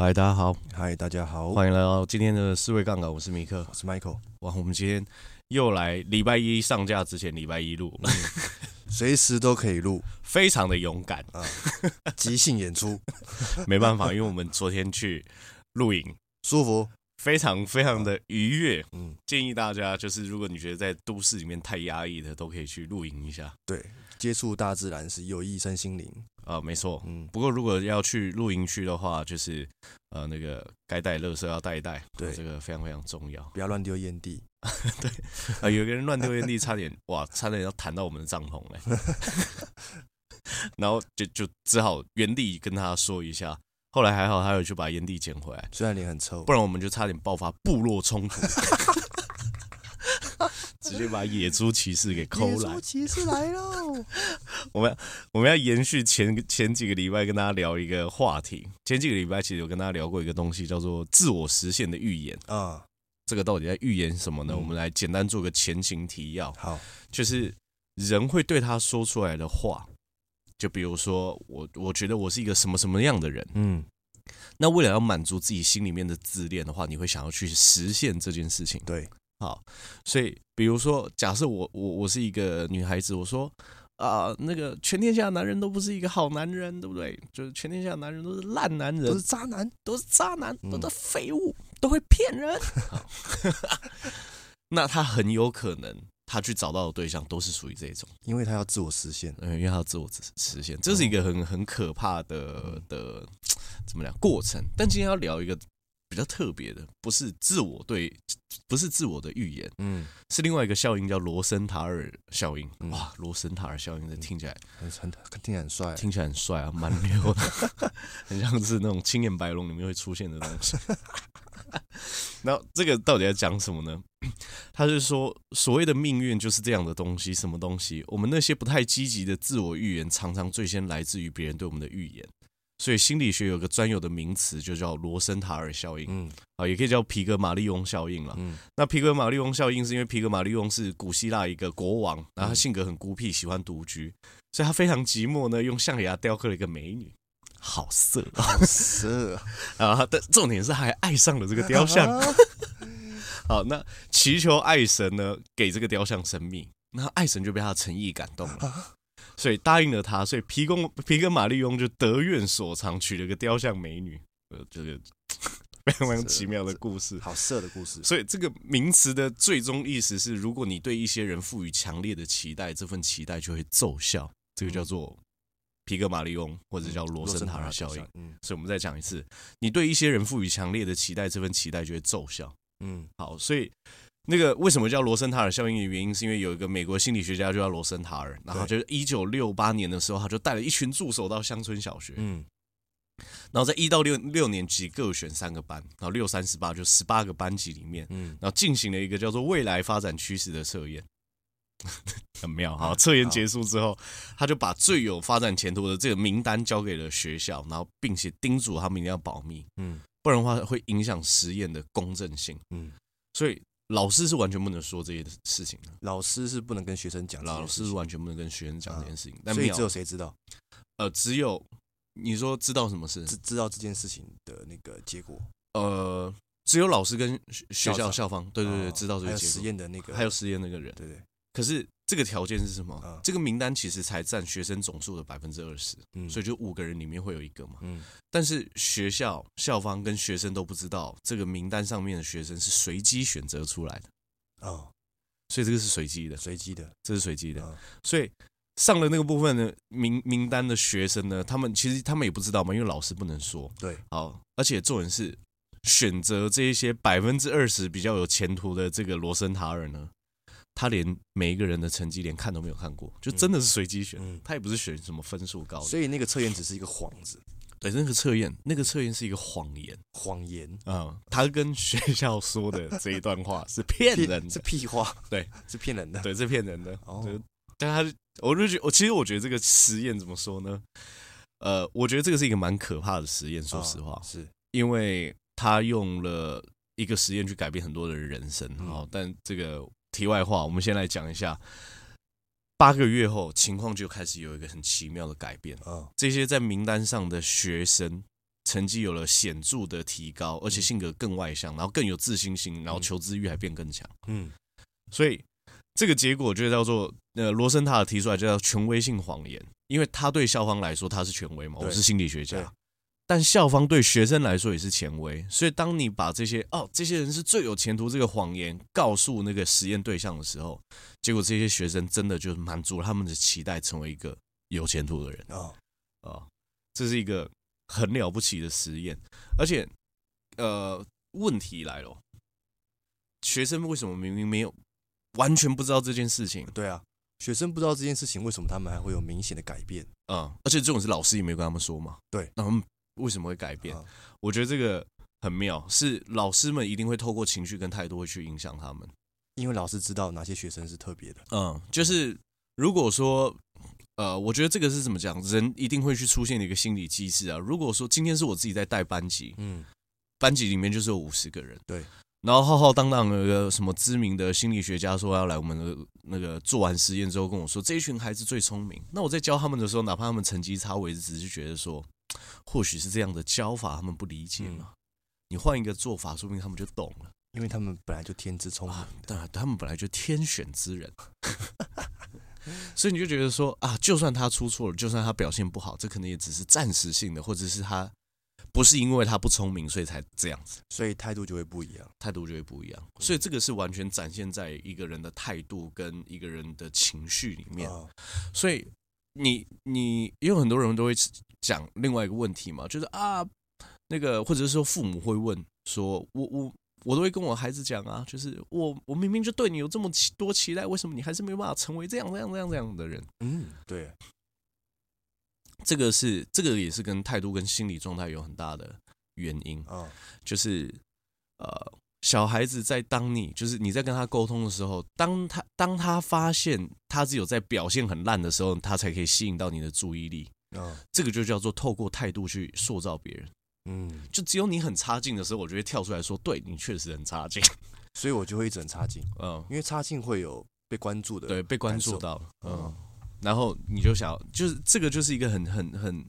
嗨，大家好！嗨，大家好！欢迎来到今天的四位杠杆，我是米克，我是 Michael。哇，我们今天又来礼拜一上架之前，礼拜一录，随时都可以录，非常的勇敢啊！即兴演出，没办法，因为我们昨天去露营，舒服，非常非常的愉悦。嗯，建议大家就是，如果你觉得在都市里面太压抑的，都可以去露营一下。对。接触大自然是有益身心灵啊，没错。嗯，不过如果要去露营区的话，就是呃，那个该带垃圾要带一带，对，这个非常非常重要，不要乱丢烟蒂。对，啊，有个人乱丢烟蒂，差点哇，差点要弹到我们的帐篷嘞。然后就就只好原地跟他说一下，后来还好，他有去把烟蒂捡回来，虽然脸很臭，不然我们就差点爆发部落冲突。直接把野猪骑士给抠来，野猪骑士来喽！我们我们要延续前前几个礼拜跟大家聊一个话题。前几个礼拜其实有跟大家聊过一个东西，叫做自我实现的预言啊。这个到底在预言什么呢？我们来简单做个前情提要。好，就是人会对他说出来的话，就比如说我我觉得我是一个什么什么样的人，嗯，那为了要满足自己心里面的自恋的话，你会想要去实现这件事情，对。好，所以比如说，假设我我我是一个女孩子，我说啊、呃，那个全天下男人都不是一个好男人，对不对？就是全天下男人都是烂男人，都是渣男，都是渣男，都是废物，嗯、都会骗人。好 那他很有可能，他去找到的对象都是属于这种，因为他要自我实现，嗯，因为他要自我实现，这是一个很很可怕的的怎么讲过程。但今天要聊一个。比较特别的，不是自我对，不是自我的预言，嗯，是另外一个效应，叫罗森塔尔效应。嗯、哇，罗森塔尔效应，这听起来很很听起来很帅，听起来很帅啊，蛮牛的，很像是那种青眼白龙里面会出现的东西。然后这个到底在讲什么呢？他是说，所谓的命运就是这样的东西，什么东西？我们那些不太积极的自我预言，常常最先来自于别人对我们的预言。所以心理学有个专有的名词，就叫罗森塔尔效应，嗯，啊，也可以叫皮格马利翁效应了。嗯，那皮格马利翁效应是因为皮格马利翁是古希腊一个国王，然后他性格很孤僻，喜欢独居，所以他非常寂寞呢，用象牙雕刻了一个美女，好色，好色 啊！但重点是还爱上了这个雕像。好，那祈求爱神呢，给这个雕像生命，那爱神就被他的诚意感动了。所以答应了他，所以皮公皮格马利翁就得愿所偿，娶了个雕像美女。呃，这个 非常非常奇妙的故事，好色的故事。所以这个名词的最终意思是，如果你对一些人赋予强烈的期待，这份期待就会奏效。这个叫做皮格马利翁，或者叫罗森塔尔效应。嗯，所以我们再讲一次，你对一些人赋予强烈的期待，这份期待就会奏效。嗯，好，所以。那个为什么叫罗森塔尔效应的原因，是因为有一个美国心理学家就叫罗森塔尔，然后就是一九六八年的时候，他就带了一群助手到乡村小学，嗯，然后在一到六六年级各选三个班，然后六三十八就十八个班级里面，嗯，然后进行了一个叫做未来发展趋势的测验，很妙哈。测验结束之后，他就把最有发展前途的这个名单交给了学校，然后并且叮嘱他们一定要保密，嗯，不然的话会影响实验的公正性，嗯，所以。老师是完全不能说这些事情的，老师是不能跟学生讲，老师是完全不能跟学生讲这件事情。所以只有谁知道？呃，只有你说知道什么事？知知道这件事情的那个结果？呃，只有老师跟学校校方，对对对，知道这个结果。实验的那个，还有实验那个人，对对。可是这个条件是什么？嗯、这个名单其实才占学生总数的百分之二十，所以就五个人里面会有一个嘛。嗯、但是学校校方跟学生都不知道这个名单上面的学生是随机选择出来的。哦，所以这个是随机的，随机的，这是随机的。嗯、所以上了那个部分的名名单的学生呢，他们其实他们也不知道嘛，因为老师不能说。对，好，而且重点是选择这一些百分之二十比较有前途的这个罗森塔尔呢，他连每一个人的成绩连看都没有看过，就真的是随机选，嗯、他也不是选什么分数高的，所以那个测验只是一个幌子。对，那个测验，那个测验是一个谎言，谎言啊、嗯！他跟学校说的这一段话是骗 人的，是屁话，对，是骗人的，对，是骗人的。哦，但他，我就觉，我其实我觉得这个实验怎么说呢？呃，我觉得这个是一个蛮可怕的实验，说实话，哦、是因为他用了一个实验去改变很多的人生。好、嗯，但这个题外话，我们先来讲一下。八个月后，情况就开始有一个很奇妙的改变。啊，这些在名单上的学生成绩有了显著的提高，而且性格更外向，然后更有自信心，然后求知欲还变更强。嗯，所以这个结果就叫做呃罗森塔尔提出来就叫权威性谎言，因为他对校方来说他是权威嘛，我是心理学家。但校方对学生来说也是权威，所以当你把这些哦，这些人是最有前途这个谎言告诉那个实验对象的时候，结果这些学生真的就满足了他们的期待，成为一个有前途的人啊啊、哦哦！这是一个很了不起的实验，而且呃，问题来了，学生为什么明明没有完全不知道这件事情？对啊，学生不知道这件事情，为什么他们还会有明显的改变？啊、嗯，而且这种是老师也没有跟他们说嘛？对，那他们。为什么会改变？啊、我觉得这个很妙，是老师们一定会透过情绪跟态度会去影响他们，因为老师知道哪些学生是特别的。嗯，就是如果说，呃，我觉得这个是怎么讲？人一定会去出现的一个心理机制啊。如果说今天是我自己在带班级，嗯，班级里面就是有五十个人，对，然后浩浩荡荡的一个什么知名的心理学家说要来我们的那个做完实验之后跟我说，这一群孩子最聪明。那我在教他们的时候，哪怕他们成绩差，我也只是觉得说。或许是这样的教法，他们不理解嘛？你换一个做法，说不定他们就懂了。因为他们本来就天资聪明，当然，他们本来就天选之人，所以你就觉得说啊，就算他出错了，就算他表现不好，这可能也只是暂时性的，或者是他不是因为他不聪明，所以才这样子，所以态度就会不一样，态度就会不一样。所以这个是完全展现在一个人的态度跟一个人的情绪里面。所以。你你也有很多人都会讲另外一个问题嘛，就是啊，那个或者是说父母会问说，我我我都会跟我孩子讲啊，就是我我明明就对你有这么多期待，为什么你还是没有办法成为这样这样这样这样的人？嗯，对，这个是这个也是跟态度跟心理状态有很大的原因啊，就是呃。小孩子在当你就是你在跟他沟通的时候，当他当他发现他只有在表现很烂的时候，他才可以吸引到你的注意力。啊，这个就叫做透过态度去塑造别人。嗯，就只有你很差劲的时候，我就会跳出来说，对你确实很差劲，所以我就会一直很差劲。嗯，因为差劲会有被关注的，对，被关注到。嗯。然后你就想，就是这个就是一个很很很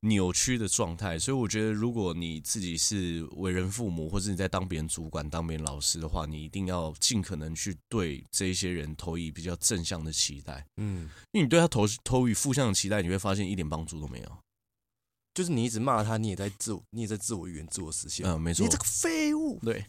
扭曲的状态，所以我觉得，如果你自己是为人父母，或者你在当别人主管、当别人老师的话，你一定要尽可能去对这一些人投以比较正向的期待。嗯，因为你对他投投以负向的期待，你会发现一点帮助都没有。就是你一直骂他，你也在自我，你也在自我预言、自我实现。嗯，没错。你这个废物，对。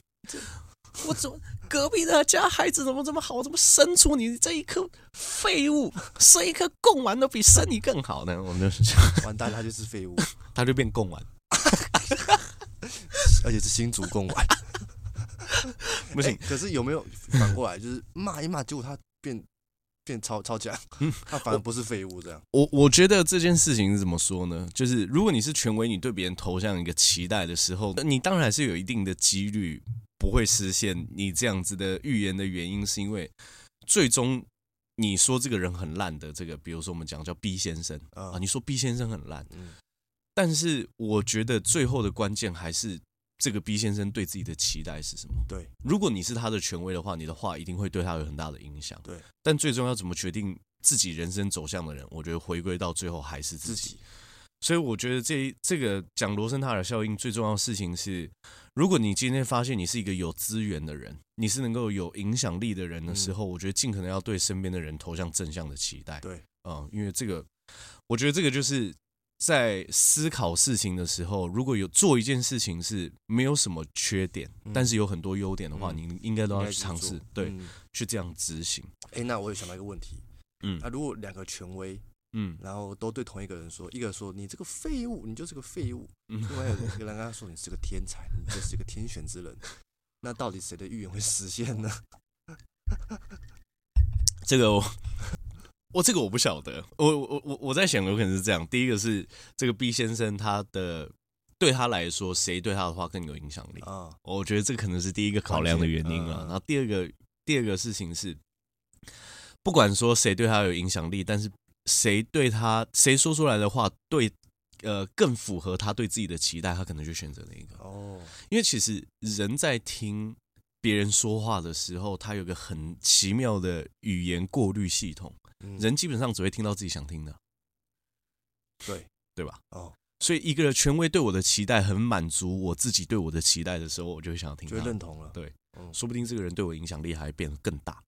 我怎么隔壁的家孩子怎么这么好？怎么生出你这一颗废物？生一颗贡丸都比生你更好呢？我们就是这样，完蛋，他就是废物，他就变贡丸，而且是新竹贡丸。不行，可是有没有反过来，就是骂一骂，结果他变变超超强，他反而不是废物这样？我我觉得这件事情是怎么说呢？就是如果你是权威，你对别人投向一个期待的时候，你当然是有一定的几率。不会实现你这样子的预言的原因，是因为最终你说这个人很烂的这个，比如说我们讲叫 B 先生啊，你说 B 先生很烂，但是我觉得最后的关键还是这个 B 先生对自己的期待是什么？对，如果你是他的权威的话，你的话一定会对他有很大的影响。对，但最终要怎么决定自己人生走向的人，我觉得回归到最后还是自己。所以我觉得这这个讲罗森塔尔效应最重要的事情是，如果你今天发现你是一个有资源的人，你是能够有影响力的人的时候，我觉得尽可能要对身边的人投向正向的期待。对，嗯，因为这个，我觉得这个就是在思考事情的时候，如果有做一件事情是没有什么缺点，嗯、但是有很多优点的话，嗯、你应该都要去尝试，对，嗯、去这样执行。哎，那我有想到一个问题，嗯，那、啊、如果两个权威，嗯，然后都对同一个人说，一个说你这个废物，你就是个废物，嗯另外一个人跟他说你是个天才，你就是一个天选之人，那到底谁的预言会实现呢？这个我。我这个我不晓得，我我我我在想有可能是这样。第一个是这个 B 先生，他的对他来说，谁对他的话更有影响力啊？我觉得这可能是第一个考量的原因了。然后第二个第二个事情是，不管说谁对他有影响力，但是谁对他谁说出来的话对呃更符合他对自己的期待，他可能就选择那个哦。因为其实人在听别人说话的时候，他有个很奇妙的语言过滤系统。人基本上只会听到自己想听的，对对吧？哦，所以一个权威对我的期待很满足，我自己对我的期待的时候，我就会想要听，就认同了。对，嗯，说不定这个人对我影响力还变得更大。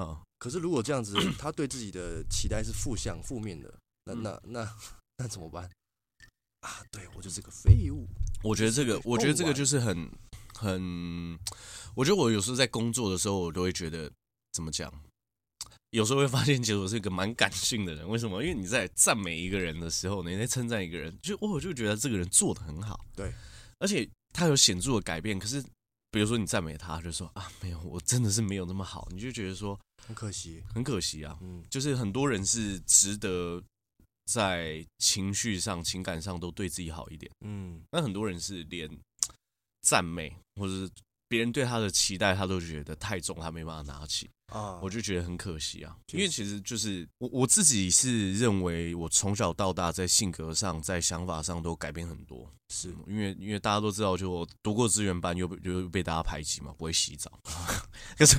嗯，可是如果这样子，他对自己的期待是负向、负面的，那那那 那怎么办？啊，对我就是个废物。我觉得这个，我觉得这个就是很很，我觉得我有时候在工作的时候，我都会觉得怎么讲？有时候会发现，其实我是一个蛮感性的人。为什么？因为你在赞美一个人的时候，你在称赞一个人，就我就觉得这个人做的很好。对，而且他有显著的改变。可是，比如说你赞美他，就说啊，没有，我真的是没有那么好。你就觉得说很可惜，很可惜啊。嗯，就是很多人是值得在情绪上、情感上都对自己好一点。嗯，那很多人是连赞美或者是别人对他的期待，他都觉得太重，他没办法拿起。啊，我就觉得很可惜啊，因为其实就是我我自己是认为，我从小到大在性格上、在想法上都改变很多。是。因为因为大家都知道，就我读过资源班，又又被大家排挤嘛，不会洗澡。可是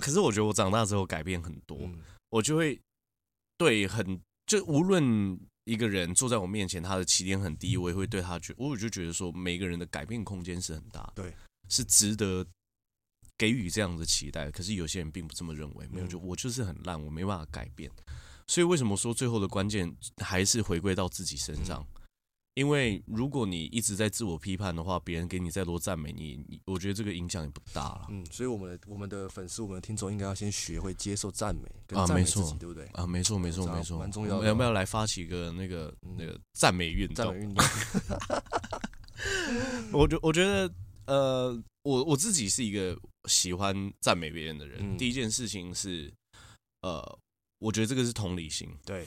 可是我觉得我长大之后改变很多，我就会对很就无论一个人坐在我面前，他的起点很低，我也会对他觉，我就觉得说，每个人的改变空间是很大的，对，是值得。给予这样的期待，可是有些人并不这么认为。没有，就我就是很烂，我没办法改变。所以为什么说最后的关键还是回归到自己身上？因为如果你一直在自我批判的话，别人给你再多赞美，你，你我觉得这个影响也不大了。嗯，所以我们的我们的粉丝，我们的听众应该要先学会接受赞美，跟赞美自己，对不对？啊，没错，没错，没错，蛮重要的。要不要来发起一个那个那个赞美运动？赞美运动。我觉我觉得呃。我我自己是一个喜欢赞美别人的人。嗯、第一件事情是，呃，我觉得这个是同理心。对，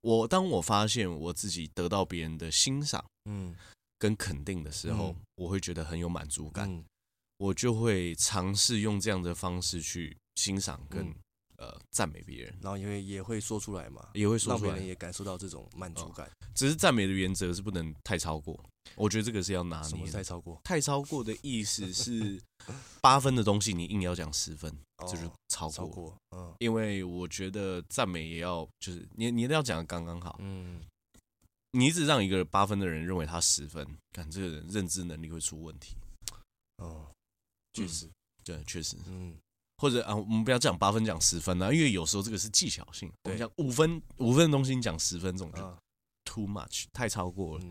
我当我发现我自己得到别人的欣赏，嗯，跟肯定的时候，嗯、我会觉得很有满足感，嗯、我就会尝试用这样的方式去欣赏跟。嗯呃，赞美别人，然后因为也会说出来嘛，也会说出来，让别人也感受到这种满足感。哦、只是赞美的原则是不能太超过，我觉得这个是要拿捏。太超过？太超过的意思是八分的东西，你硬要讲十分，这、哦、就是超过。超过，嗯，因为我觉得赞美也要，就是你你都要讲的刚刚好。嗯，你一直让一个八分的人认为他十分，看这个人认知能力会出问题。哦，确实，嗯、对，确实，嗯。或者啊，我们不要讲八分讲十分啊，因为有时候这个是技巧性。我们，讲五分五分的东西你讲十分，这种就 too much 太超过了。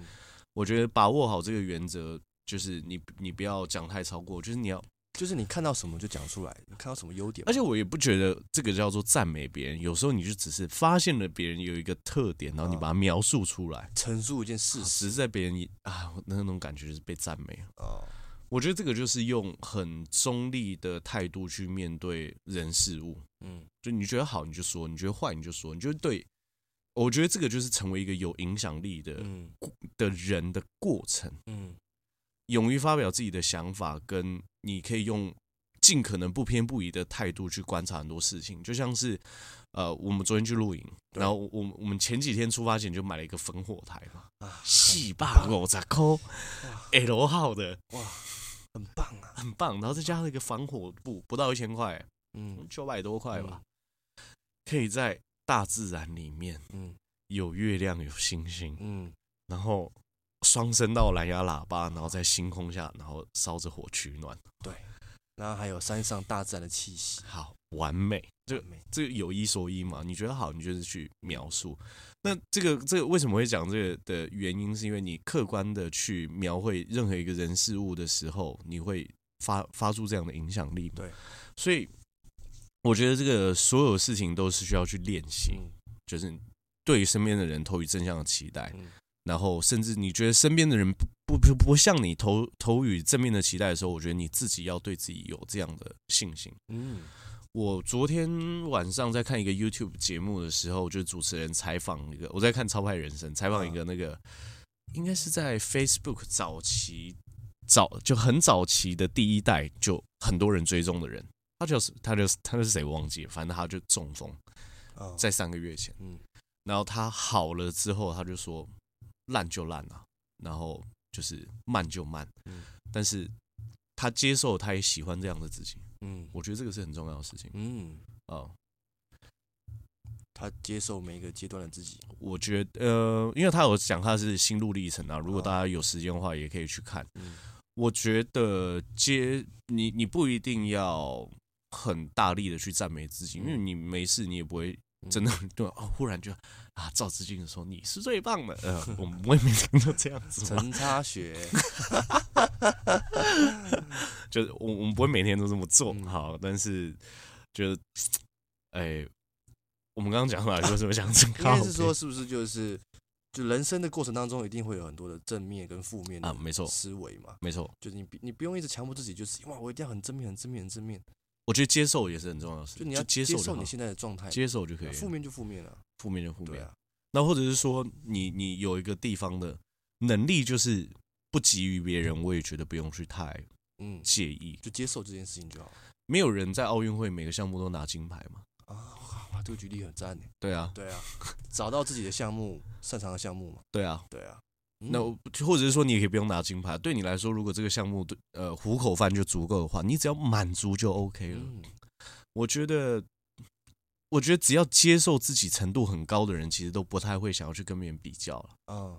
嗯、我觉得把握好这个原则，就是你你不要讲太超过，就是你要就是你看到什么就讲出来，你看到什么优点。而且我也不觉得这个叫做赞美别人，有时候你就只是发现了别人有一个特点，然后你把它描述出来，陈述一件事实，在别人啊那种感觉就是被赞美哦。我觉得这个就是用很中立的态度去面对人事物，嗯，就你觉得好你就说，你觉得坏你就说，你觉得对，我觉得这个就是成为一个有影响力的的人的过程，嗯，勇于发表自己的想法，跟你可以用尽可能不偏不倚的态度去观察很多事情，就像是呃，我们昨天去露营，然后我我们前几天出发前就买了一个烽火台嘛，啊，四百五十块，L 号的，哇。很棒啊，很棒，然后再加上一个防火布，不到一千块，嗯，九百多块吧，嗯、可以在大自然里面，嗯，有月亮，有星星，嗯，然后双声道蓝牙喇叭，然后在星空下，然后烧着火取暖，对，然后还有山上大自然的气息，好，完美，这个这个有一说一嘛？你觉得好，你就是去描述。那这个这个为什么会讲这个的原因，是因为你客观的去描绘任何一个人事物的时候，你会发发出这样的影响力。对，所以我觉得这个所有事情都是需要去练习，就是对身边的人投予正向的期待。然后，甚至你觉得身边的人不不不不向你投投予正面的期待的时候，我觉得你自己要对自己有这样的信心。嗯，我昨天晚上在看一个 YouTube 节目的时候，就主持人采访一个，我在看《超派人生》，采访一个那个应该是在 Facebook 早期早就很早期的第一代就很多人追踪的人，他就是他就是他就是谁忘记了，反正他就中风，在三个月前，嗯，然后他好了之后，他就说。烂就烂了，然后就是慢就慢，嗯，但是他接受，他也喜欢这样的自己，嗯，我觉得这个是很重要的事情，嗯，哦，他接受每一个阶段的自己，我觉得，呃，因为他有讲他是心路历程啊，如果大家有时间的话，也可以去看，嗯，我觉得接你，你不一定要很大力的去赞美自己，因为你没事，你也不会。真的对哦，忽然就啊，照镜子说你是最棒的。呃，我们我也没听到这样子。陈插学，就是我我们不会每天都这么做，好，但是就是，哎，我们刚刚讲出来就是么想应该是说，是不是就是就人生的过程当中，一定会有很多的正面跟负面啊，没错，思维嘛，没错，就是你你不用一直强迫自己，就是哇，我一定要很正面，很正面，很正面。我觉得接受也是很重要的事，就你要接受你现在的状态，接受就可以，负面就负面了，负面就负面。那或者是说，你你有一个地方的能力，就是不急于别人，我也觉得不用去太嗯介意，就接受这件事情就好。没有人在奥运会每个项目都拿金牌嘛？啊，哇，这个举例很赞。对啊，对啊，找到自己的项目，擅长的项目嘛。对啊，对啊。那或者是说，你也可以不用拿金牌。对你来说，如果这个项目对呃糊口饭就足够的话，你只要满足就 OK 了。我觉得，我觉得只要接受自己程度很高的人，其实都不太会想要去跟别人比较了。嗯，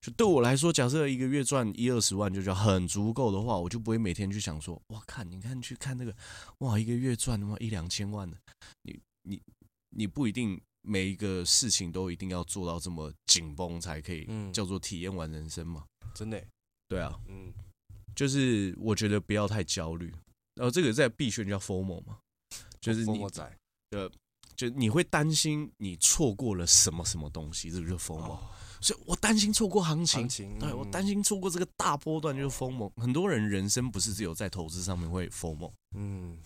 就对我来说，假设一个月赚一二十万就叫很足够的话，我就不会每天去想说，哇，看，你看，去看那个，哇，一个月赚他妈一两千万的，你你你不一定每一个事情都一定要做到这么紧绷才可以，叫做体验完人生嘛。真的，对啊，嗯，就是我觉得不要太焦虑。然后这个在币圈叫 formal 嘛。就是你的，就你会担心你错过了什么什么东西，这个就是 FOMO。所以我担心错过行情，对，我担心错过这个大波段，就是 FOMO。很多人人生不是只有在投资上面会 FOMO，嗯，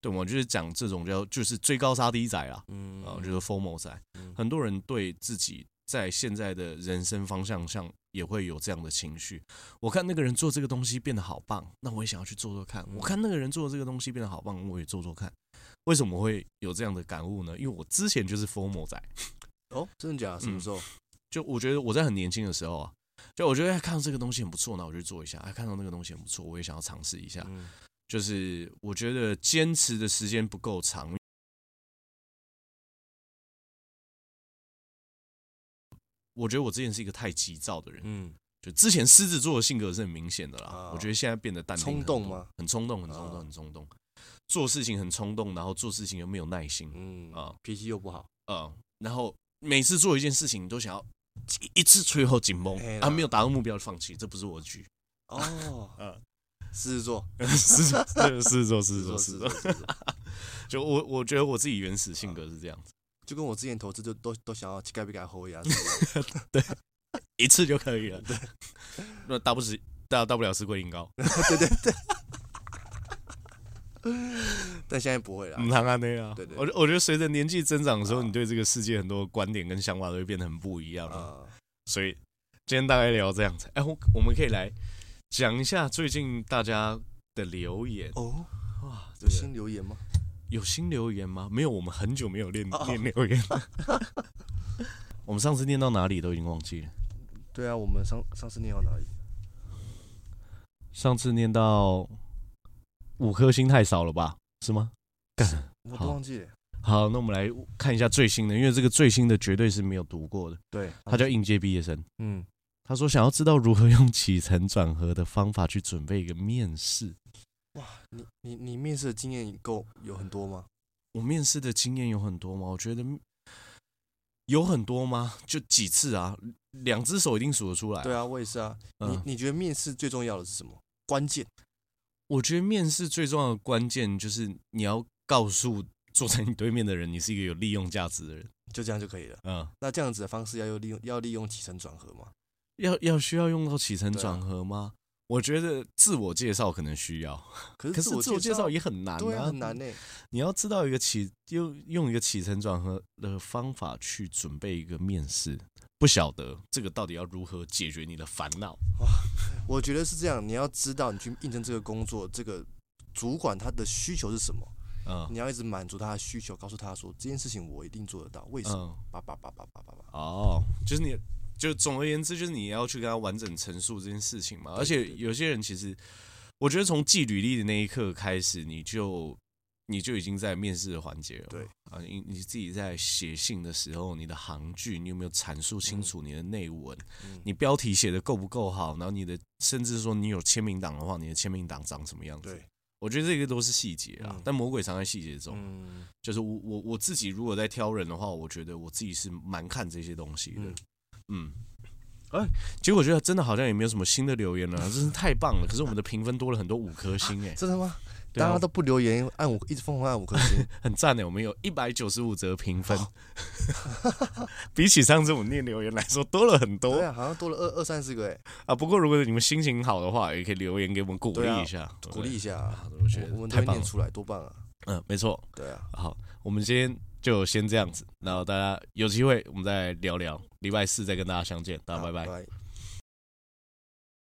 对，我就是讲这种叫就是追高杀低仔啊，嗯，啊，就是 FOMO 仔。很多人对自己在现在的人生方向上也会有这样的情绪。我看那个人做这个东西变得好棒，那我也想要去做做看。我看那个人做这个东西变得好棒，我也做做看。为什么会有这样的感悟呢？因为我之前就是 FOMO 仔。哦，真的假的？什么时候？嗯，就我觉得我在很年轻的时候啊，就我觉得看到这个东西很不错，那我就做一下；哎，看到那个东西很不错，我也想要尝试一下。嗯，就是我觉得坚持的时间不够长。我觉得我之前是一个太急躁的人。嗯，就之前狮子座的性格是很明显的啦。哦，我觉得现在变得淡定。冲动吗？很冲动，很冲动，很冲动。做事情很冲动，然后做事情又没有耐心，嗯啊，脾气又不好，嗯，然后每次做一件事情都想要一次最后紧绷，啊，没有达到目标就放弃，这不是我的局。哦，嗯，狮子座，狮子，狮子座，狮子座，狮子座，就我我觉得我自己原始性格是这样子，就跟我之前投资就都都想要改不改后牙，对，一次就可以了，对，那大不是大大不了吃龟苓膏，对对对。但现在不会了，嗯，当然那样。对对，我我觉得随着年纪增长的时候，你对这个世界很多观点跟想法都会变得很不一样啊。所以今天大概聊这样子。哎，我我们可以来讲一下最近大家的留言哦。哇，有新留言吗？有新留言吗？没有，我们很久没有念念留言了。我们上次念到哪里都已经忘记了。对啊，我们上上次念到哪里？上次念到。五颗星太少了吧？是吗？干，我都忘记了。好，那我们来看一下最新的，因为这个最新的绝对是没有读过的。对，他叫应届毕业生。嗯，他说想要知道如何用起承转合的方法去准备一个面试。哇，你你你面试的经验够有很多吗？我面试的经验有很多吗？我觉得有很多吗？就几次啊，两只手一定数得出来。对啊，我也是啊。嗯、你你觉得面试最重要的是什么？关键？我觉得面试最重要的关键就是你要告诉坐在你对面的人，你是一个有利用价值的人，就这样就可以了。嗯，那这样子的方式要用利用要利用起承转合吗？要要需要用到起承转合吗？我觉得自我介绍可能需要，可是自我介绍也很难，啊，很难呢。你要知道一个起用用一个起承转合的方法去准备一个面试，不晓得这个到底要如何解决你的烦恼。我觉得是这样，你要知道你去应征这个工作，这个主管他的需求是什么，嗯，你要一直满足他的需求，告诉他说这件事情我一定做得到，为什么？叭叭叭叭叭叭叭。哦，就是你。就总而言之，就是你要去跟他完整陈述这件事情嘛。而且有些人其实，我觉得从寄履历的那一刻开始，你就你就已经在面试的环节了。对啊，你你自己在写信的时候，你的行距，你有没有阐述清楚你的内文？你标题写的够不够好？然后你的甚至说你有签名档的话，你的签名档长什么样子？对，我觉得这个都是细节啊。但魔鬼藏在细节中。就是我我我自己如果在挑人的话，我觉得我自己是蛮看这些东西的。嗯，哎，结果觉得真的好像也没有什么新的留言了，真是太棒了。可是我们的评分多了很多五颗星，哎，真的吗？大家都不留言，按五一直疯狂按五颗星，很赞的。我们有一百九十五则评分，比起上次我念留言来说多了很多。对啊，好像多了二二三十个哎。啊，不过如果你们心情好的话，也可以留言给我们鼓励一下，鼓励一下。我觉得我们太念出来多棒啊！嗯，没错。对啊，好，我们今天就先这样子，然后大家有机会我们再聊聊。礼拜四再跟大家相见，大家拜拜。